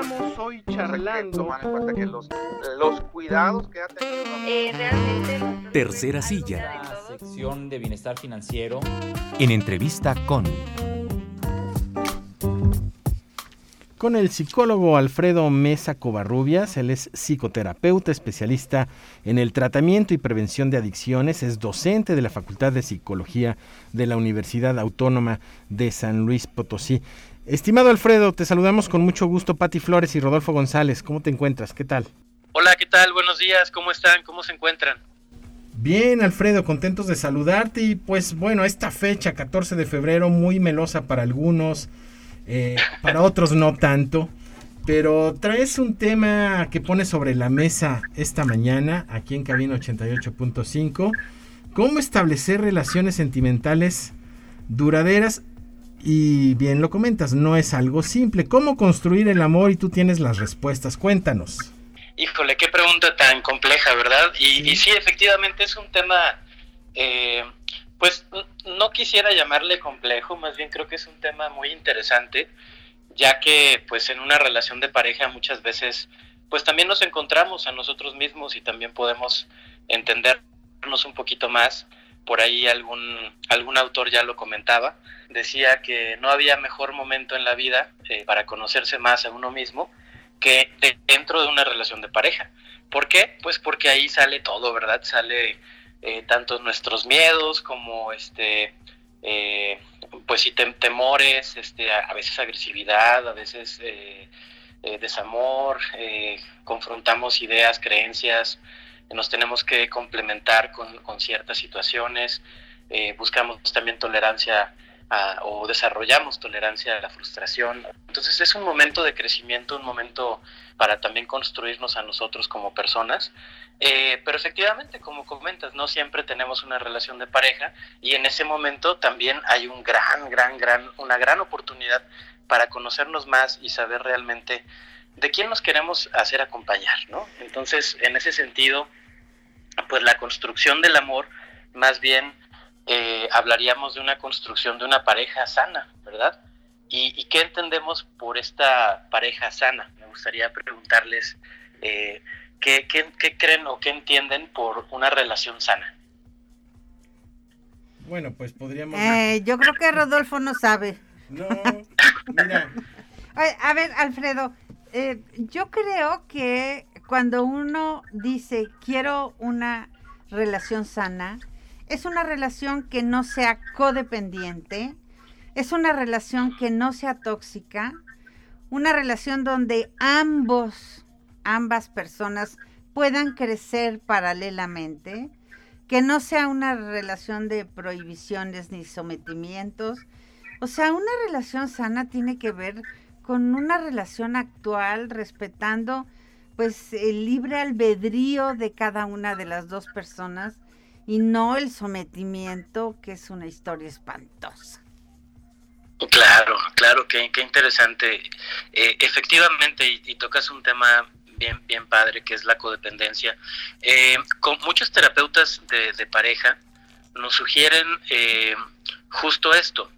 Estamos hoy charlando. en que los, los cuidados que ha tenido. Eh, realmente. Tercera silla. La sección de bienestar financiero. En entrevista con. Con el psicólogo Alfredo Mesa Covarrubias, él es psicoterapeuta, especialista en el tratamiento y prevención de adicciones, es docente de la Facultad de Psicología de la Universidad Autónoma de San Luis Potosí. Estimado Alfredo, te saludamos con mucho gusto, Pati Flores y Rodolfo González. ¿Cómo te encuentras? ¿Qué tal? Hola, ¿qué tal? Buenos días, ¿cómo están? ¿Cómo se encuentran? Bien, Alfredo, contentos de saludarte y pues bueno, esta fecha, 14 de febrero, muy melosa para algunos, eh, para otros no tanto, pero traes un tema que pone sobre la mesa esta mañana aquí en Cabina 88.5, cómo establecer relaciones sentimentales duraderas y bien lo comentas, no es algo simple. ¿Cómo construir el amor? Y tú tienes las respuestas. Cuéntanos. Híjole, qué pregunta tan compleja, ¿verdad? Y sí, efectivamente es un tema, eh, pues no quisiera llamarle complejo, más bien creo que es un tema muy interesante, ya que pues en una relación de pareja muchas veces pues también nos encontramos a nosotros mismos y también podemos entendernos un poquito más por ahí algún, algún autor ya lo comentaba, decía que no había mejor momento en la vida eh, para conocerse más a uno mismo que dentro de una relación de pareja. ¿Por qué? Pues porque ahí sale todo, ¿verdad? Sale eh, tanto nuestros miedos como este eh, pues sí temores, este, a, veces agresividad, a veces desamor, confrontamos ideas, creencias, nos tenemos que complementar con, ciertas situaciones, eh, buscamos también tolerancia o desarrollamos tolerancia a la frustración. Entonces es un momento de crecimiento, un momento para también construirnos a nosotros como personas. Eh, pero efectivamente, como comentas, no siempre tenemos una relación de pareja y en ese momento también hay un gran, gran, gran, una gran oportunidad para conocernos más y saber realmente de quién nos queremos hacer acompañar, ¿no? Entonces, en ese sentido, pues la construcción del amor, más bien eh, hablaríamos de una construcción de una pareja sana, ¿verdad? ¿Y, qué entendemos por esta pareja sana? Me gustaría preguntarles eh, ¿qué, creen o qué entienden por una relación sana. Bueno, pues podríamos... Eh, yo creo que Rodolfo no sabe. No, mira. A ver, Alfredo, yo creo que cuando uno dice quiero una relación sana, es una relación que no sea codependiente, es una relación que no sea tóxica, una relación donde ambos, ambas personas puedan crecer paralelamente, que no sea una relación de prohibiciones ni sometimientos. O sea, una relación sana tiene que ver con una relación actual respetando pues el libre albedrío de cada una de las dos personas y no el sometimiento, que es una historia espantosa. Claro, claro, qué, qué interesante. Eh, efectivamente, y, tocas un tema bien, bien padre, que es la codependencia. Eh, con muchos terapeutas de, pareja nos sugieren eh, justo esto,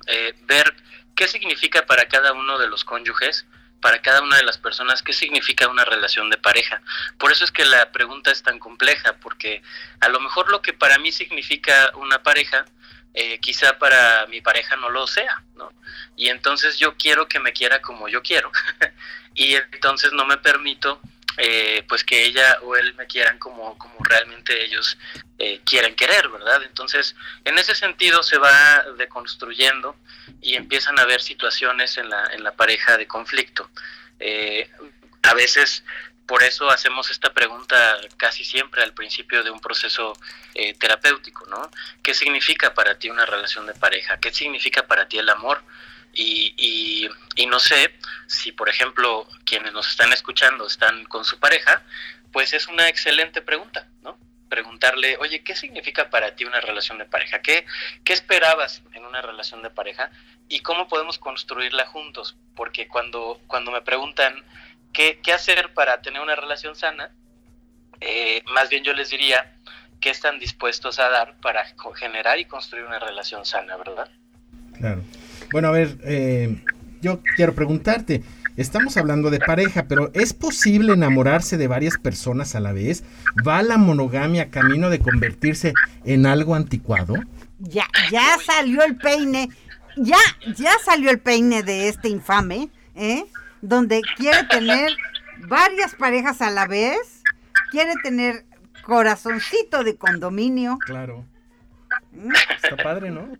ver qué significa para cada uno de los cónyuges para cada una de las personas qué significa una relación de pareja. Por eso es que la pregunta es tan compleja, porque a lo mejor lo que para mí significa una pareja, eh, quizá para mi pareja no lo sea, ¿no? Y entonces yo quiero que me quiera como yo quiero, y entonces no me permito eh, pues que ella o él me quieran como, como realmente ellos eh, quieren querer, ¿verdad? Entonces, en ese sentido se va deconstruyendo y empiezan a haber situaciones en la, en la pareja de conflicto. Eh, a veces por eso hacemos esta pregunta casi siempre al principio de un proceso terapéutico, ¿no? ¿Qué significa para ti una relación de pareja? ¿Qué significa para ti el amor? Y, y, no sé si, por ejemplo, quienes nos están escuchando están con su pareja, pues es una excelente pregunta, ¿no? Preguntarle, oye, ¿qué significa para ti una relación de pareja? ¿Qué, qué esperabas en una relación de pareja? ¿Y cómo podemos construirla juntos? Porque cuando, cuando me preguntan qué, qué hacer para tener una relación sana, eh, más bien yo les diría, ¿qué están dispuestos a dar para generar y construir una relación sana, verdad? Claro. Bueno, a ver, eh, yo quiero preguntarte, estamos hablando de pareja, pero ¿es posible enamorarse de varias personas a la vez? ¿Va la monogamia camino de convertirse en algo anticuado? Ya, ya salió el peine, ya, ya salió el peine de este infame, ¿eh? Donde quiere tener varias parejas a la vez, quiere tener corazoncito de condominio. Claro. Está padre, ¿no?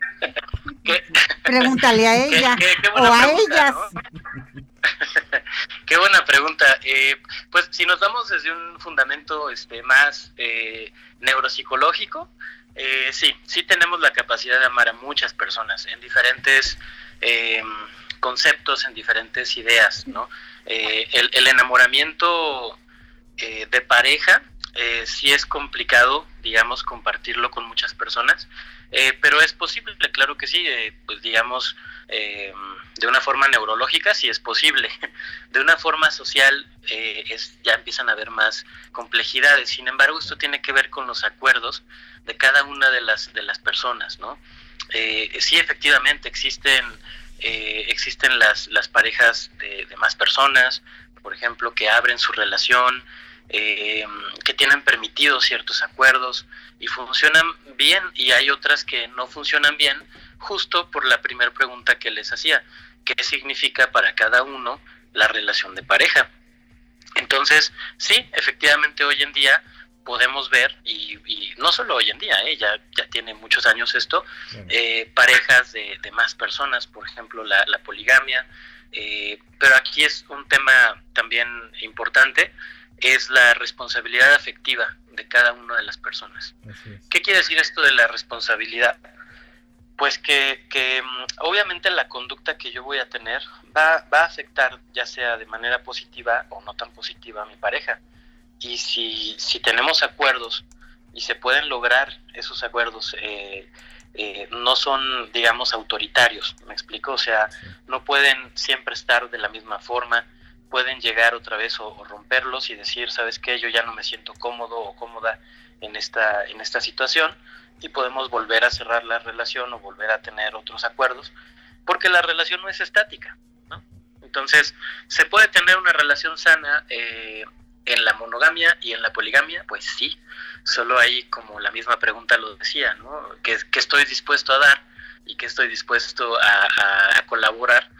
¿Qué? Pregúntale a ella qué- qué o buena a pregunta, ellas. ¿no? Qué buena pregunta. Eh, pues si nos vamos desde un fundamento este, más eh, neuropsicológico, eh, sí, sí tenemos la capacidad de amar a muchas personas en diferentes eh, conceptos, en diferentes ideas, ¿no? Eh, el, el enamoramiento eh, de pareja eh, sí es complicado, digamos, compartirlo con muchas personas, eh, pero es posible, claro que sí, eh, pues digamos, eh, de una forma neurológica sí es posible, de una forma social es, ya empiezan a haber más complejidades, sin embargo esto tiene que ver con los acuerdos de cada una de las, de las personas, ¿no? Sí, efectivamente existen, eh, existen las, las parejas de más personas, por ejemplo, que abren su relación, eh, que tienen permitidos ciertos acuerdos y funcionan bien y hay otras que no funcionan bien justo por la primera pregunta que les hacía, ¿qué significa para cada uno la relación de pareja? Entonces, sí, efectivamente hoy en día podemos ver, y, y no solo hoy en día, ¿eh? ya, ya tiene muchos años esto, eh, parejas de, de más personas, por ejemplo, la, la poligamia, eh, pero aquí es un tema también importante, es la responsabilidad afectiva de cada una de las personas. ¿Qué quiere decir esto de la responsabilidad? Pues que, que, mm, obviamente la conducta que yo voy a tener va, va a afectar ya sea de manera positiva o no tan positiva a mi pareja. Y si, si tenemos acuerdos y se pueden lograr esos acuerdos, eh, eh, no son, digamos, autoritarios, ¿me explico? O sea, no pueden siempre estar de la misma forma, pueden llegar otra vez o, romperlos y decir, ¿sabes qué? Yo ya no me siento cómodo o cómoda en esta, en esta situación y podemos volver a cerrar la relación o volver a tener otros acuerdos, porque la relación no es estática, ¿no? Entonces, ¿se puede tener una relación sana eh, en la monogamia y en la poligamia? Pues sí, solo ahí como la misma pregunta lo decía, ¿no? ¿Qué, estoy dispuesto a dar y qué estoy dispuesto a, a- a colaborar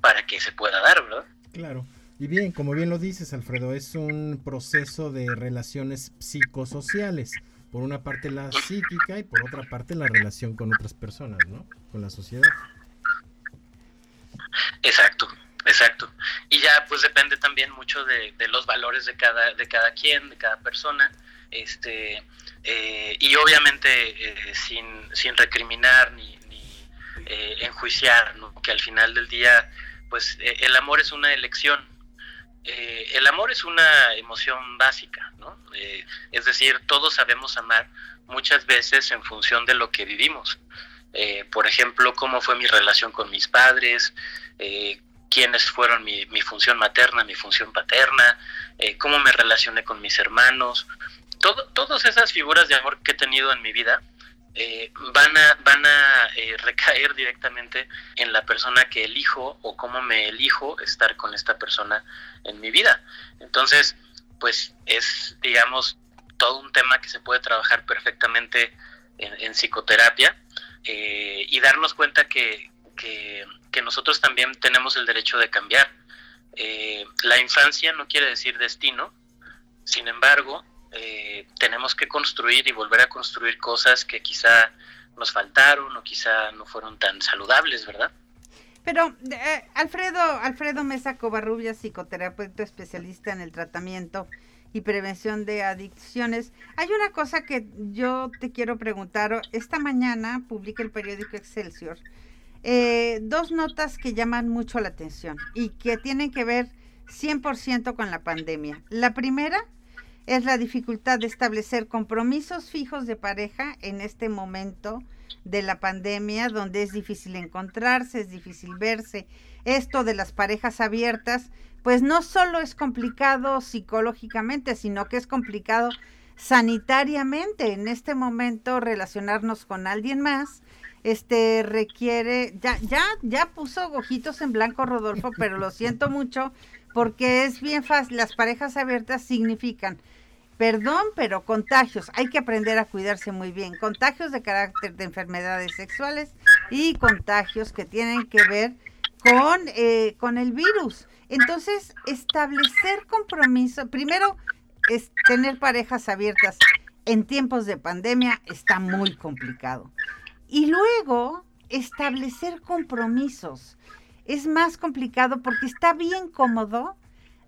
para que se pueda dar, ¿verdad? Claro. Y bien, como bien lo dices, Alfredo, es un proceso de relaciones psicosociales. Por una parte la psíquica y por otra parte la relación con otras personas, ¿no? Con la sociedad. Exacto, exacto. Y ya pues depende también mucho de, los valores de cada, de cada quien, de cada persona, este, eh, y obviamente eh, sin, sin recriminar ni, ni eh, enjuiciar, ¿no? que al final del día, pues eh, el amor es una elección. Eh, el amor es una emoción básica, ¿no? Eh, es decir, todos sabemos amar muchas veces en función de lo que vivimos. Eh, por ejemplo, cómo fue mi relación con mis padres, eh, quiénes fueron mi, mi, función materna, mi función paterna, cómo me relacioné con mis hermanos. Todo, todas esas figuras de amor que he tenido en mi vida eh, van a, van a eh, recaer directamente en la persona que elijo o cómo me elijo estar con esta persona en mi vida. Entonces, pues es, digamos, todo un tema que se puede trabajar perfectamente en, psicoterapia eh, y darnos cuenta que, que, que, nosotros también tenemos el derecho de cambiar. Eh, la infancia no quiere decir destino, sin embargo, eh, tenemos que construir y volver a construir cosas que quizá nos faltaron o quizá no fueron tan saludables, ¿verdad? Pero eh, Alfredo, Alfredo Mesa Covarrubias, psicoterapeuta especialista en el tratamiento y prevención de adicciones. Hay una cosa que yo te quiero preguntar. Esta mañana publica el periódico Excelsior eh, dos notas que llaman mucho la atención y que tienen que ver 100% con la pandemia. La primera es la dificultad de establecer compromisos fijos de pareja en este momento de la pandemia, donde es difícil encontrarse, es difícil verse. Esto de las parejas abiertas, pues no solo es complicado psicológicamente, sino que es complicado sanitariamente en este momento relacionarnos con alguien más este requiere, ya, ya, ya puso ojitos en blanco Rodolfo, pero lo siento mucho porque es bien fácil, las parejas abiertas significan perdón, pero contagios, hay que aprender a cuidarse muy bien, contagios de carácter de enfermedades sexuales y contagios que tienen que ver con, eh, con el virus. Entonces, establecer compromiso, primero es tener parejas abiertas en tiempos de pandemia está muy complicado. Y luego, establecer compromisos es más complicado porque está bien cómodo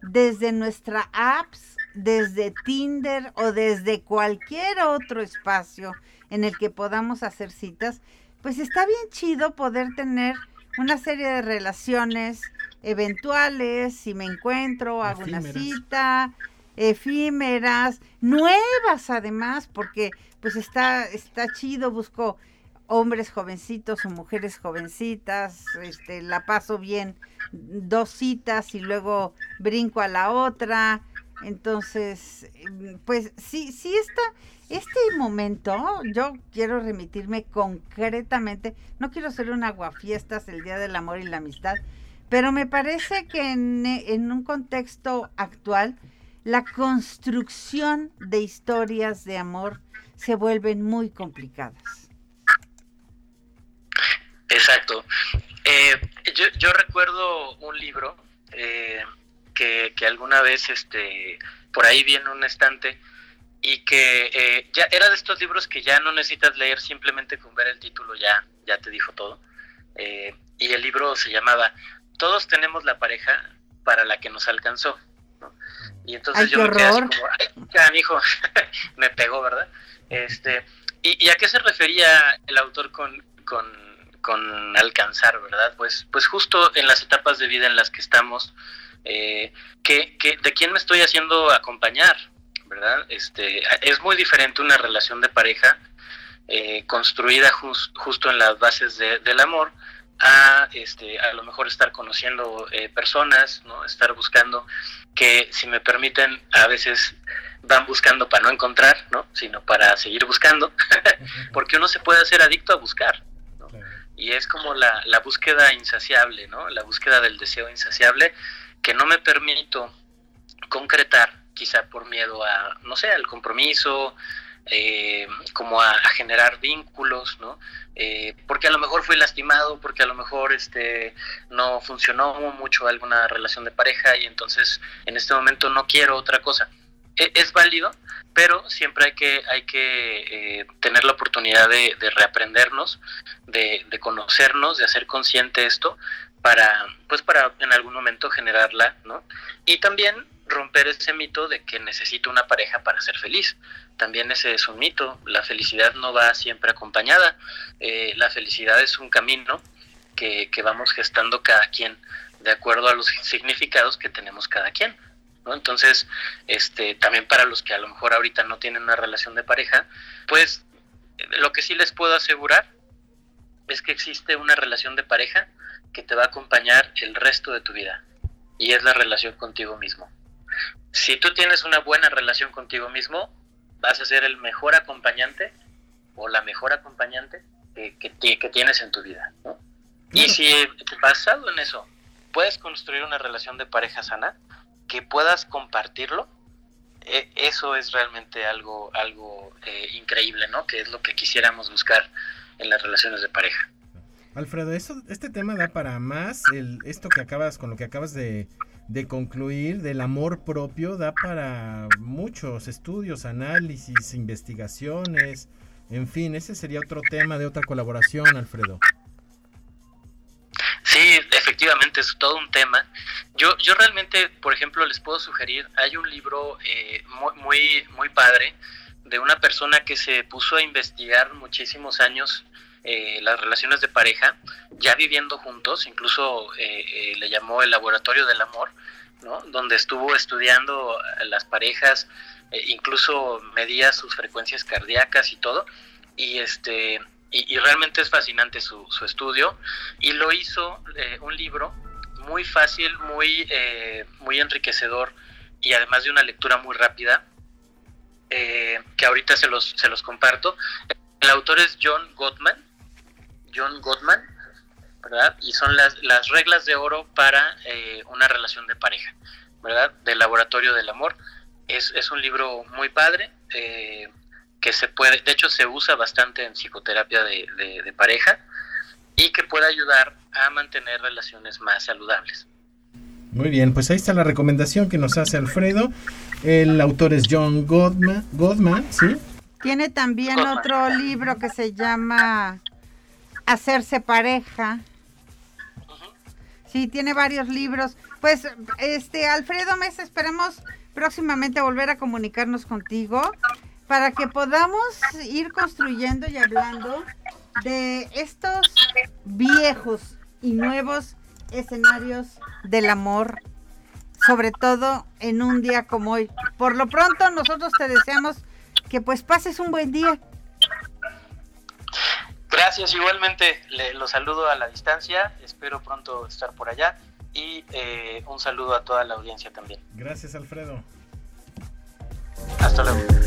desde nuestra apps, desde Tinder o desde cualquier otro espacio en el que podamos hacer citas, pues está bien chido poder tener una serie de relaciones eventuales, si me encuentro, hago una cita, efímeras, nuevas además, porque pues está, está chido, busco hombres jovencitos o mujeres jovencitas, este, la paso bien dos citas y luego brinco a la otra. Entonces, pues sí, sí está, este momento, yo quiero remitirme concretamente, no quiero ser un aguafiestas el Día del Amor y la Amistad, pero me parece que en, en un contexto actual, la construcción de historias de amor se vuelven muy complicadas. Exacto. Eh, yo, yo, recuerdo un libro eh, que, que, alguna vez este, por ahí vi en un estante y que eh, ya era de estos libros que ya no necesitas leer simplemente con ver el título ya, ya te dijo todo. y el libro se llamaba Todos tenemos la pareja para la que nos alcanzó. Y entonces yo me quedé así como, ay, ya, hijo, me pegó, ¿verdad? Este, y, y, a qué se refería el autor con, con con alcanzar, ¿verdad? Pues, pues justo en las etapas de vida en las que estamos, eh, que, que, ¿de quién me estoy haciendo acompañar? ¿Verdad? Este, es muy diferente una relación de pareja eh, construida justo en las bases del amor a, este, a lo mejor estar conociendo eh, personas, ¿no? Estar buscando que, si me permiten, a veces van buscando para no encontrar, ¿no? Sino para seguir buscando, porque uno se puede hacer adicto a buscar, y es como la, la búsqueda insaciable, ¿no? La búsqueda del deseo insaciable que no me permito concretar, quizá por miedo a, no sé, al compromiso, eh, como a, generar vínculos, ¿no? Eh, porque a lo mejor fui lastimado, porque a lo mejor este no funcionó mucho alguna relación de pareja y entonces en este momento no quiero otra cosa. E, es válido, pero siempre hay que, hay que eh, tener la oportunidad de, reaprendernos, de, conocernos, de hacer consciente esto para, pues para en algún momento generarla, ¿no? Y también romper ese mito de que necesito una pareja para ser feliz. También ese es un mito. La felicidad no va siempre acompañada. Eh, la felicidad es un camino que, que vamos gestando cada quien de acuerdo a los significados que tenemos cada quien. Entonces, este, también para los que a lo mejor ahorita no tienen una relación de pareja, pues lo que sí les puedo asegurar es que existe una relación de pareja que te va a acompañar el resto de tu vida y es la relación contigo mismo. Si tú tienes una buena relación contigo mismo, vas a ser el mejor acompañante o la mejor acompañante que, que, tienes en tu vida. Y si basado en eso puedes construir una relación de pareja sana, que puedas compartirlo, e, eso es realmente algo, algo eh, increíble, ¿no? Que es lo que quisiéramos buscar en las relaciones de pareja. Alfredo, eso, este tema da para más, el, esto que acabas, con lo que acabas de, de concluir, del amor propio, da para muchos estudios, análisis, investigaciones, en fin, ese sería otro tema de otra colaboración, Alfredo. Es todo un tema. Yo, yo realmente, por ejemplo, les puedo sugerir, hay un libro eh, muy, muy, muy padre de una persona que se puso a investigar muchísimos años eh, las relaciones de pareja, ya viviendo juntos, incluso eh, le llamó el laboratorio del amor, ¿no? donde estuvo estudiando las parejas, incluso medía sus frecuencias cardíacas y todo, y este y, realmente es fascinante su, estudio y lo hizo eh, un libro muy fácil, muy, eh, muy enriquecedor y además de una lectura muy rápida eh, que ahorita se los, se los comparto. El autor es John Gottman John Gottman, ¿verdad? Y son las, las reglas de oro para eh, una relación de pareja, ¿verdad? Del laboratorio del amor. Es, es un libro muy padre, eh, que se puede, de hecho se usa bastante en psicoterapia de, de, de pareja y que puede ayudar a mantener relaciones más saludables. Muy bien, pues ahí está la recomendación que nos hace Alfredo. El autor es John Gottman, Gottman ¿sí? Tiene también otro libro que se llama Hacerse pareja. Sí, tiene varios libros. Pues, este, Alfredo Mesa, esperamos próximamente volver a comunicarnos contigo para que podamos ir construyendo y hablando de estos viejos y nuevos escenarios del amor, sobre todo en un día como hoy. Por lo pronto, nosotros te deseamos que pues pases un buen día. Gracias, igualmente le, los saludo a la distancia, espero pronto estar por allá y eh, un saludo a toda la audiencia también. Gracias, Alfredo. Hasta luego.